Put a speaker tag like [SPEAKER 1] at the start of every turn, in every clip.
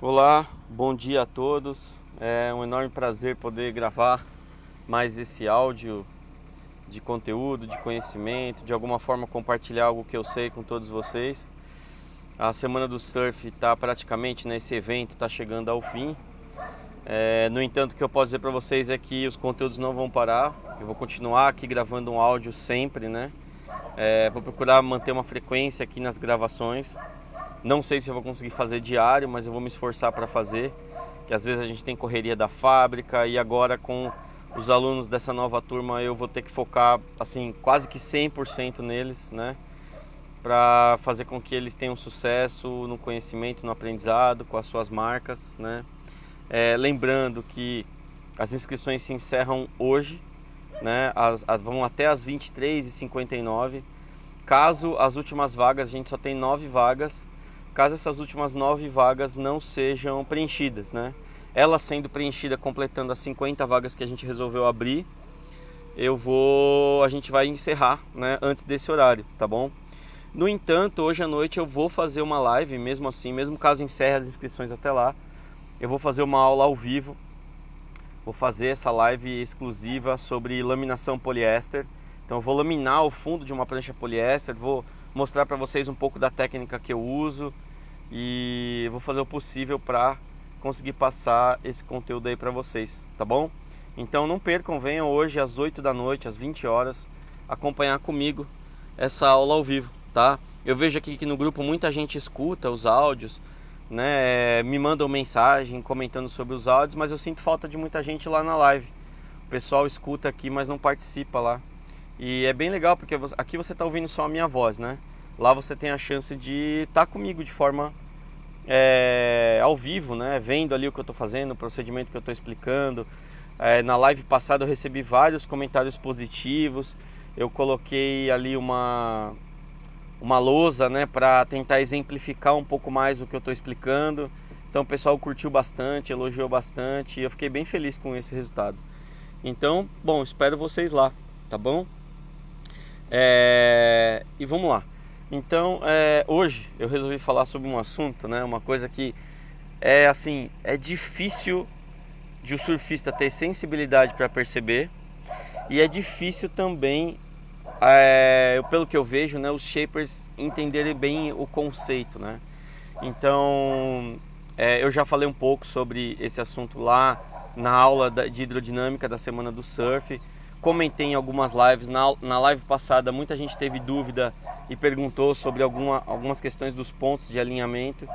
[SPEAKER 1] Olá, bom dia a todos. É um enorme prazer poder gravar mais esse áudio de conteúdo, de conhecimento, de alguma forma compartilhar algo que eu sei com todos vocês. A semana do surf está praticamente nesse né, evento, está chegando ao fim. É, no entanto, o que eu posso dizer para vocês é que os conteúdos não vão parar. Eu vou continuar aqui gravando um áudio sempre, né? É, vou procurar manter uma frequência aqui nas gravações. Não sei se eu vou conseguir fazer diário, mas eu vou me esforçar para fazer. Que às vezes a gente tem correria da fábrica e agora com os alunos dessa nova turma eu vou ter que focar assim quase que 100% neles, né? Para fazer com que eles tenham sucesso no conhecimento, no aprendizado, com as suas marcas, né? É, lembrando que as inscrições se encerram hoje, né? As, as, vão até as 23h59. Caso as últimas vagas, a gente só tem nove vagas caso essas últimas nove vagas não sejam preenchidas, né? Ela sendo preenchida, completando as 50 vagas que a gente resolveu abrir, eu vou, a gente vai encerrar, né, antes desse horário, tá bom? No entanto, hoje à noite eu vou fazer uma live, mesmo assim, mesmo caso encerre as inscrições até lá, eu vou fazer uma aula ao vivo. Vou fazer essa live exclusiva sobre laminação poliéster. Então eu vou laminar o fundo de uma prancha poliéster, vou mostrar para vocês um pouco da técnica que eu uso, e vou fazer o possível para conseguir passar esse conteúdo aí para vocês, tá bom? Então não percam, venham hoje às 8 da noite, às 20 horas, acompanhar comigo essa aula ao vivo, tá? Eu vejo aqui que no grupo muita gente escuta os áudios, né? Me mandam mensagem comentando sobre os áudios, mas eu sinto falta de muita gente lá na live. O pessoal escuta aqui, mas não participa lá. E é bem legal porque aqui você está ouvindo só a minha voz, né? Lá você tem a chance de estar tá comigo de forma é, ao vivo, né? Vendo ali o que eu estou fazendo, o procedimento que eu estou explicando. É, na live passada eu recebi vários comentários positivos. Eu coloquei ali uma uma lousa, né, para tentar exemplificar um pouco mais o que eu estou explicando. Então o pessoal curtiu bastante, elogiou bastante e eu fiquei bem feliz com esse resultado. Então, bom, espero vocês lá, tá bom? É... E vamos lá. Então, é, hoje eu resolvi falar sobre um assunto, né, uma coisa que é assim, é difícil de o surfista ter sensibilidade para perceber e é difícil também, é, pelo que eu vejo, né, os shapers entenderem bem o conceito, né. Então, é, eu já falei um pouco sobre esse assunto lá na aula de hidrodinâmica da semana do surf comentei em algumas lives. Na, na live passada, muita gente teve dúvida e perguntou sobre alguma, algumas questões dos pontos de alinhamento.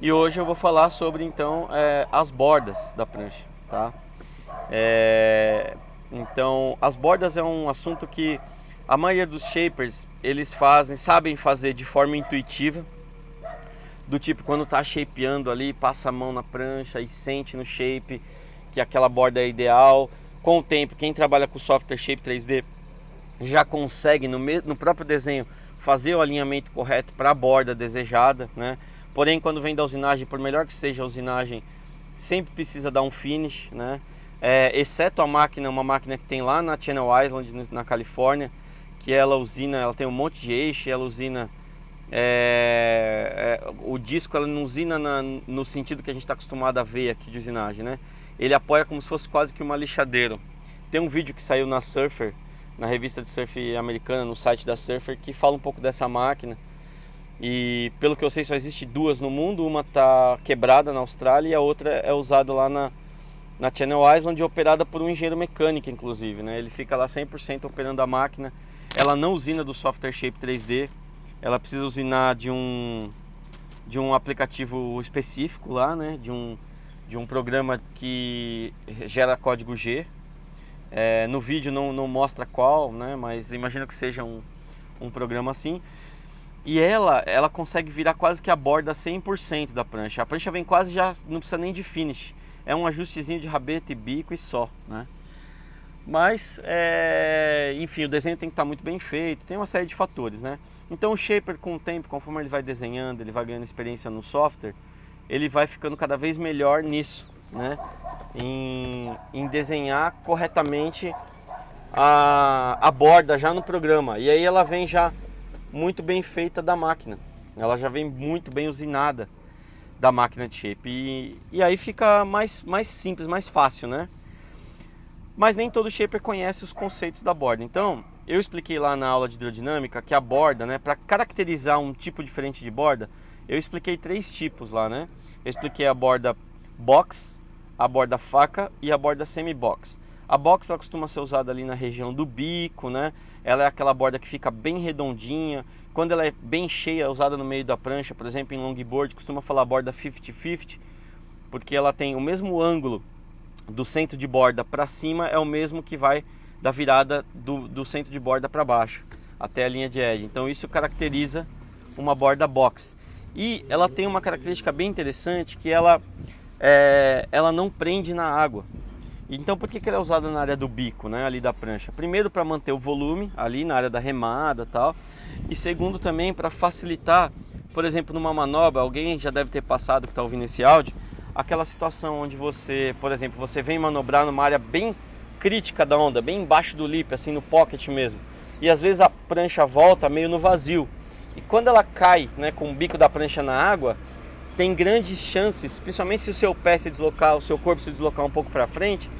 [SPEAKER 1] E hoje eu vou falar sobre então é, as bordas da prancha, tá? É, então, as bordas é um assunto que a maioria dos shapers eles fazem, sabem fazer de forma intuitiva, do tipo quando tá shapeando ali, passa a mão na prancha e sente no shape que aquela borda é ideal com o tempo, quem trabalha com software Shape 3D já consegue no, no próprio desenho fazer o alinhamento correto para a borda desejada, né? Porém, quando vem da usinagem, por melhor que seja a usinagem, sempre precisa dar um finish, né? É, exceto a máquina, uma máquina que tem lá na Channel Island, na Califórnia, que ela usina, ela tem um monte de eixo, ela usina é, é, o disco, ela não usina na, no sentido que a gente está acostumado a ver aqui de usinagem, né? Ele apoia como se fosse quase que uma lixadeira. Tem um vídeo que saiu na Surfer, na revista de surf americana, no site da Surfer, que fala um pouco dessa máquina. E pelo que eu sei, só existe duas no mundo. Uma está quebrada na Austrália e a outra é usada lá na, na Channel Island, operada por um engenheiro mecânico, inclusive. Né? Ele fica lá 100% operando a máquina. Ela não usina do software Shape 3D. Ela precisa usinar de um de um aplicativo específico lá, né? De um de um programa que gera código G. É, no vídeo não, não mostra qual, né? Mas imagino que seja um, um programa assim. E ela, ela consegue virar quase que a borda 100% da prancha. A prancha vem quase já, não precisa nem de finish. É um ajustezinho de rabeta e bico e só, né? Mas, é, enfim, o desenho tem que estar muito bem feito, tem uma série de fatores, né? Então o shaper com o tempo, conforme ele vai desenhando, ele vai ganhando experiência no software, ele vai ficando cada vez melhor nisso, né? Em, em desenhar corretamente a, a borda já no programa. E aí ela vem já muito bem feita da máquina. Ela já vem muito bem usinada. da máquina de shape. E, e aí fica mais, mais simples, mais fácil, né? Mas nem todo shaper conhece os conceitos da borda. Então, eu expliquei lá na aula de hidrodinâmica que a borda, né, para caracterizar um tipo diferente de borda, eu expliquei três tipos lá, né? Eu expliquei a borda box, a borda faca e a borda semi-box. A box ela costuma ser usada ali na região do bico, né? Ela é aquela borda que fica bem redondinha. Quando ela é bem cheia, usada no meio da prancha, por exemplo, em longboard, costuma falar borda 50-50, porque ela tem o mesmo ângulo do centro de borda para cima, é o mesmo que vai da virada do, do centro de borda para baixo, até a linha de edge. Então isso caracteriza uma borda box. E ela tem uma característica bem interessante que ela, é, ela não prende na água. Então por que, que ela é usada na área do bico, né, ali da prancha? Primeiro para manter o volume ali na área da remada tal, e segundo também para facilitar, por exemplo, numa manobra, alguém já deve ter passado que está ouvindo esse áudio, aquela situação onde você, por exemplo, você vem manobrar numa área bem crítica da onda, bem embaixo do lip, assim no pocket mesmo, e às vezes a prancha volta meio no vazio, e quando ela cai, né, com o bico da prancha na água, tem grandes chances, principalmente se o seu pé se deslocar, o seu corpo se deslocar um pouco para frente,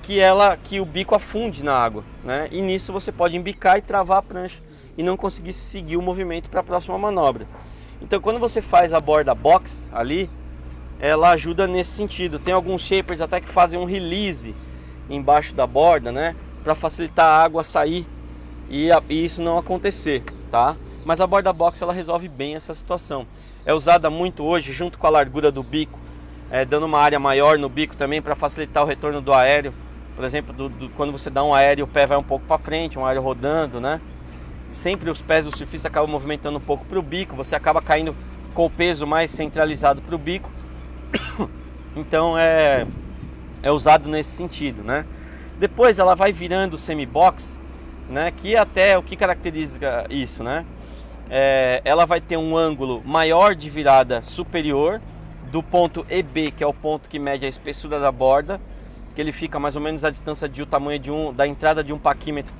[SPEAKER 1] que ela que o bico afunde na água, né? E nisso você pode embicar e travar a prancha e não conseguir seguir o movimento para a próxima manobra. Então, quando você faz a borda box ali, ela ajuda nesse sentido. Tem alguns shapers até que fazem um release embaixo da borda, né, para facilitar a água sair e, a, e isso não acontecer, tá? Mas a borda box ela resolve bem essa situação. É usada muito hoje junto com a largura do bico, é, dando uma área maior no bico também para facilitar o retorno do aéreo por exemplo, do, do, quando você dá um aéreo, o pé vai um pouco para frente, um aéreo rodando, né? Sempre os pés do surfista acabam movimentando um pouco para o bico, você acaba caindo com o peso mais centralizado para o bico. Então é, é usado nesse sentido, né? Depois ela vai virando semi-box, né? Que até o que caracteriza isso, né? É, ela vai ter um ângulo maior de virada superior do ponto EB, que é o ponto que mede a espessura da borda, que ele fica mais ou menos à distância de o tamanho de um, da entrada de um paquímetro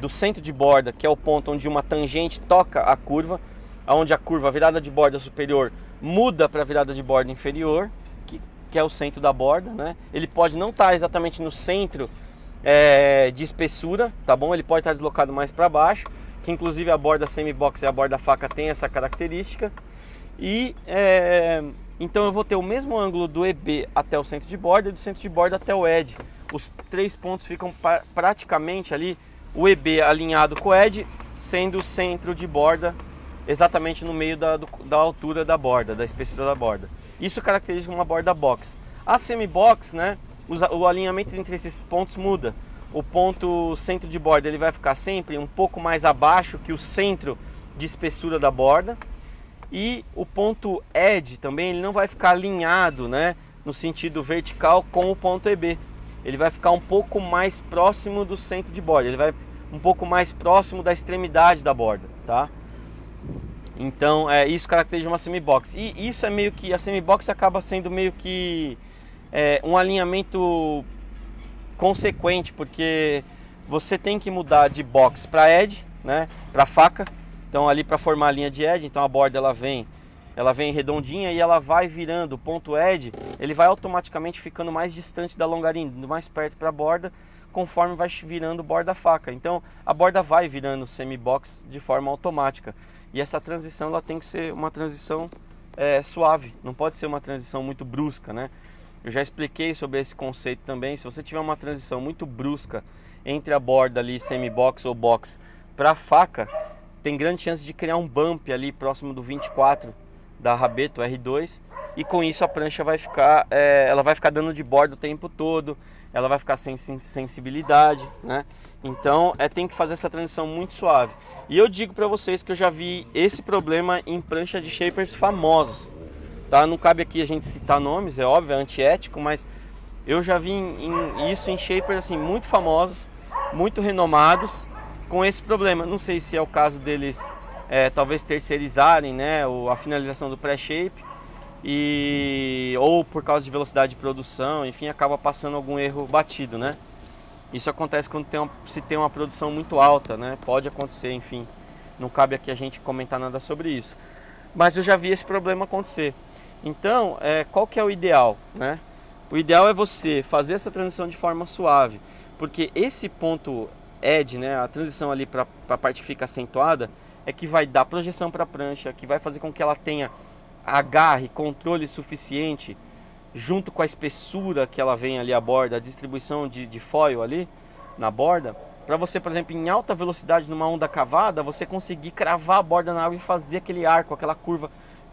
[SPEAKER 1] do centro de borda, que é o ponto onde uma tangente toca a curva, onde a curva, a virada de borda superior, muda para a virada de borda inferior, que, que, é o centro da borda. Né? Ele pode não estar tá exatamente no centro é, de espessura, tá bom? Ele pode estar tá deslocado mais para baixo, que inclusive a borda semi-box e a borda faca tem essa característica. E é, então eu vou ter o mesmo ângulo do EB até o centro de borda e do centro de borda até o ED. Os três pontos ficam praticamente ali, o EB alinhado com o ED, sendo o centro de borda exatamente no meio da, do, da altura da borda, da espessura da borda. Isso caracteriza uma borda box. A semi-box, né, o alinhamento entre esses pontos muda. O ponto centro de borda ele vai ficar sempre um pouco mais abaixo que o centro de espessura da borda e o ponto edge também ele não vai ficar alinhado, né, no sentido vertical com o ponto EB. Ele vai ficar um pouco mais próximo do centro de borda, ele vai um pouco mais próximo da extremidade da borda, tá? Então, é, isso caracteriza uma semi-box. E isso é meio que a semi-box acaba sendo meio que é, um alinhamento consequente, porque você tem que mudar de box para edge, né, para faca, então ali para formar a linha de edge, então a borda ela vem, ela vem redondinha e ela vai virando o ponto edge, ele vai automaticamente ficando mais distante da longarina, mais perto para a borda, conforme vai virando borda faca. Então a borda vai virando semi-box de forma automática. E essa transição ela tem que ser uma transição é, suave, não pode ser uma transição muito brusca, né? Eu já expliquei sobre esse conceito também. Se você tiver uma transição muito brusca entre a borda ali semi-box ou box para faca, tem grande chance de criar um bump ali próximo do 24 da Rabeto R2 e com isso a prancha vai ficar, é, ela vai ficar dando de bordo o tempo todo, ela vai ficar sem sensibilidade, né? Então é tem que fazer essa transição muito suave. E eu digo para vocês que eu já vi esse problema em prancha de shapers famosos, tá? Não cabe aqui a gente citar nomes, é óbvio, é antiético, mas eu já vi em, em, isso em shapers assim muito famosos, muito renomados com esse problema. Não sei se é o caso deles é, talvez terceirizarem né, a finalização do pré-shape e ou por causa de velocidade de produção, enfim, acaba passando algum erro batido, né? Isso acontece quando tem uma, se tem uma produção muito alta, né? Pode acontecer, enfim. Não cabe aqui a gente comentar nada sobre isso. Mas eu já vi esse problema acontecer. Então, é, qual que é o ideal, né? O ideal é você fazer essa transição de forma suave, porque esse ponto edge, né, a transição ali para a parte que fica acentuada, é que vai dar projeção para a prancha, que vai fazer com que ela tenha agarre, controle suficiente, junto com a espessura que ela vem ali à borda, a distribuição de, de foil ali na borda, para você, por exemplo, em alta velocidade numa onda cavada, você conseguir cravar a borda na água e fazer aquele arco, aquela curva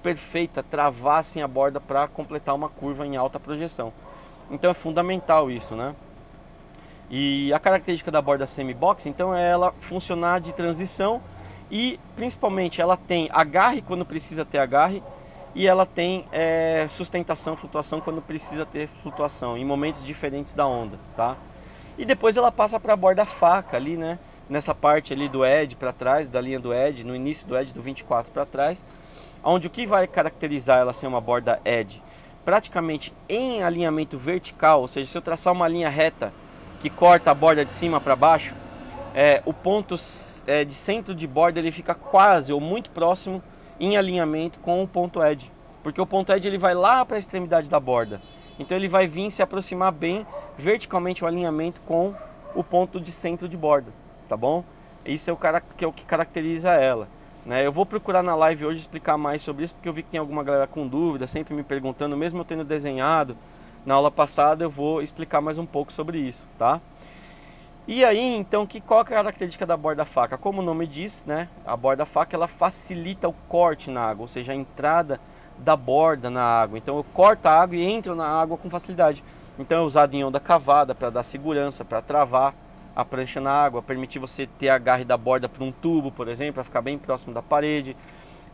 [SPEAKER 1] perfeita, travar assim a borda para completar uma curva em alta projeção. Então é fundamental isso, né? E a característica da borda semi-box, então, é ela funcionar de transição e principalmente ela tem agarre quando precisa ter agarre e ela tem é, sustentação, flutuação quando precisa ter flutuação em momentos diferentes da onda, tá? E depois ela passa para a borda faca ali, né? Nessa parte ali do edge para trás, da linha do edge, no início do edge do 24 para trás, onde o que vai caracterizar ela ser uma borda edge praticamente em alinhamento vertical, ou seja, se eu traçar uma linha reta que corta a borda de cima para baixo, é, o ponto é, de centro de borda ele fica quase ou muito próximo em alinhamento com o ponto edge, porque o ponto edge ele vai lá para a extremidade da borda, então ele vai vir se aproximar bem verticalmente o alinhamento com o ponto de centro de borda, tá bom? Isso é o, que é o que caracteriza ela. Né? Eu vou procurar na live hoje explicar mais sobre isso, porque eu vi que tem alguma galera com dúvida, sempre me perguntando, mesmo eu tendo desenhado na aula passada, eu vou explicar mais um pouco sobre isso, tá? E aí, então, que, qual é a característica da borda faca? Como o nome diz, né? A borda faca ela facilita o corte na água, ou seja, a entrada da borda na água. Então eu corto a água e entro na água com facilidade. Então é usado em onda cavada para dar segurança, para travar a prancha na água, permitir você ter agarre da borda para um tubo, por exemplo, para ficar bem próximo da parede.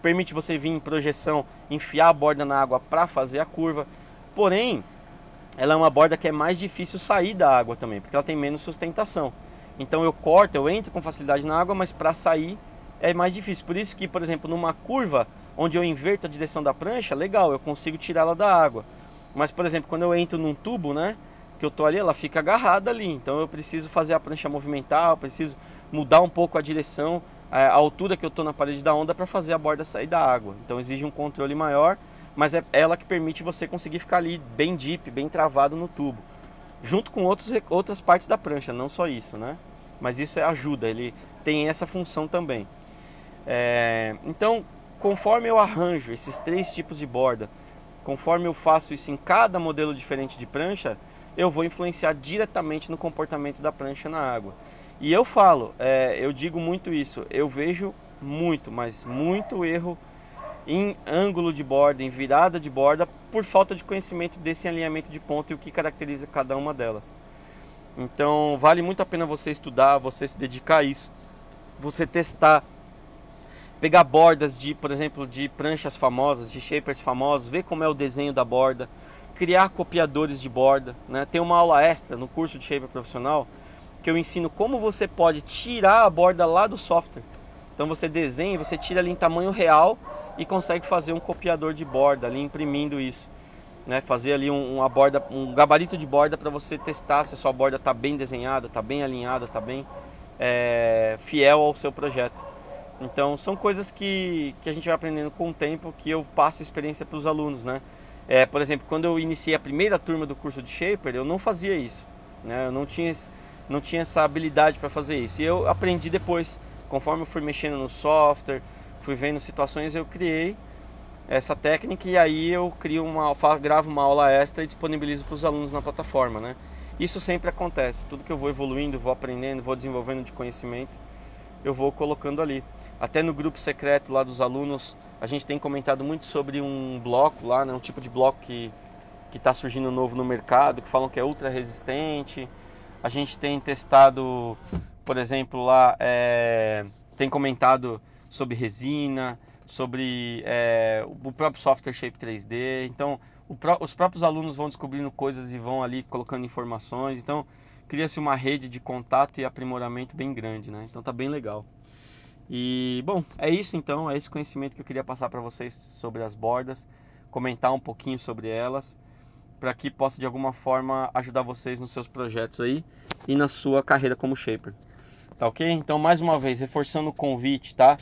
[SPEAKER 1] Permite você vir em projeção, enfiar a borda na água para fazer a curva. Porém, ela é uma borda que é mais difícil sair da água também, porque ela tem menos sustentação. Então eu corto, eu entro com facilidade na água, mas para sair é mais difícil. Por isso que, por exemplo, numa curva onde eu inverto a direção da prancha, legal, eu consigo tirá-la da água. Mas, por exemplo, quando eu entro num tubo, né? Que eu tô ali, ela fica agarrada ali. Então eu preciso fazer a prancha movimentar, eu preciso mudar um pouco a direção, a altura que eu tô na parede da onda para fazer a borda sair da água. Então exige um controle maior, mas é ela que permite você conseguir ficar ali bem deep, bem travado no tubo. Junto com outros, outras partes da prancha, não só isso, né? Mas isso é ajuda, ele tem essa função também. É, então, conforme eu arranjo esses três tipos de borda, conforme eu faço isso em cada modelo diferente de prancha, eu vou influenciar diretamente no comportamento da prancha na água. E eu falo, é, eu digo muito isso, eu vejo muito, mas muito erro em ângulo de borda, em virada de borda, por falta de conhecimento desse alinhamento de ponta e o que caracteriza cada uma delas. Então vale muito a pena você estudar, você se dedicar a isso, você testar, pegar bordas de, por exemplo, de pranchas famosas, de shapers famosos, ver como é o desenho da borda, criar copiadores de borda. Né? Tem uma aula extra no curso de shaper profissional que eu ensino como você pode tirar a borda lá do software. Então você desenha, você tira ali em tamanho real e consegue fazer um copiador de borda ali imprimindo isso. Né? Fazer ali um, uma borda, um gabarito de borda para você testar se a sua borda está bem desenhada, está bem alinhada, está bem é, fiel ao seu projeto. Então são coisas que, que a gente vai aprendendo com o tempo que eu passo experiência para os alunos, né? É, por exemplo, quando eu iniciei a primeira turma do curso de Shaper, eu não fazia isso. Né? Eu não tinha, não tinha essa habilidade para fazer isso. E eu aprendi depois, conforme eu fui mexendo no software, fui vendo situações, eu criei essa técnica e aí eu crio uma, gravo uma aula extra e disponibilizo para os alunos na plataforma, né? Isso sempre acontece. Tudo que eu vou evoluindo, vou aprendendo, vou desenvolvendo de conhecimento, eu vou colocando ali. Até no grupo secreto lá dos alunos, a gente tem comentado muito sobre um bloco lá, né, um tipo de bloco que que está surgindo novo no mercado, que falam que é ultra resistente. A gente tem testado, por exemplo, lá é, tem comentado sobre resina, sobre é, o próprio software Shape 3D. Então, pró os próprios alunos vão descobrindo coisas e vão ali colocando informações. Então, cria-se uma rede de contato e aprimoramento bem grande, né? Então, tá bem legal. E bom, é isso então, é esse conhecimento que eu queria passar para vocês sobre as bordas, comentar um pouquinho sobre elas, para que possa de alguma forma ajudar vocês nos seus projetos aí e na sua carreira como shaper. Tá ok? Então, mais uma vez, reforçando o convite, tá?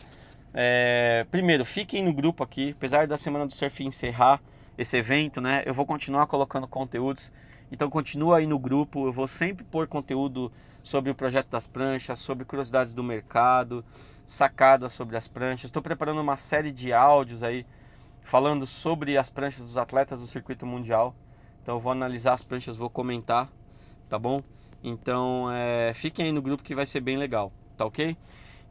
[SPEAKER 1] É, primeiro, fiquem no grupo aqui, apesar da semana do surf encerrar, esse evento, né? Eu vou continuar colocando conteúdos. Então continua aí no grupo, eu vou sempre pôr conteúdo sobre o projeto das pranchas, sobre curiosidades do mercado, sacadas sobre as pranchas. Estou preparando uma série de áudios aí falando sobre as pranchas dos atletas do circuito mundial. Então vou analisar as pranchas, vou comentar, tá bom? Então é, fiquem aí no grupo que vai ser bem legal, tá ok?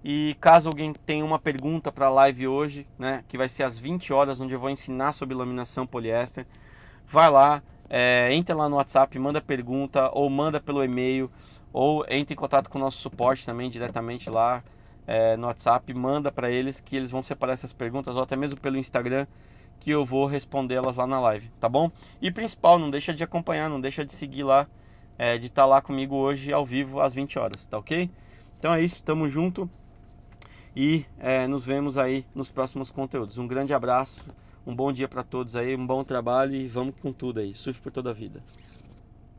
[SPEAKER 1] E caso alguém tenha uma pergunta para a live hoje, né, que vai ser às 20 horas, onde eu vou ensinar sobre laminação poliéster, vai lá, é, entra lá no WhatsApp, manda pergunta ou manda pelo e-mail ou entre em contato com o nosso suporte também diretamente lá é, no WhatsApp, manda para eles que eles vão separar essas perguntas ou até mesmo pelo Instagram que eu vou respondê-las lá na live, tá bom? E principal, não deixa de acompanhar, não deixa de seguir lá, é, de estar tá lá comigo hoje ao vivo às 20 horas, tá ok? Então é isso, tamo junto e é, nos vemos aí nos próximos conteúdos. Um grande abraço, um bom dia para todos aí, um bom trabalho e vamos com tudo aí. Surf por toda a vida.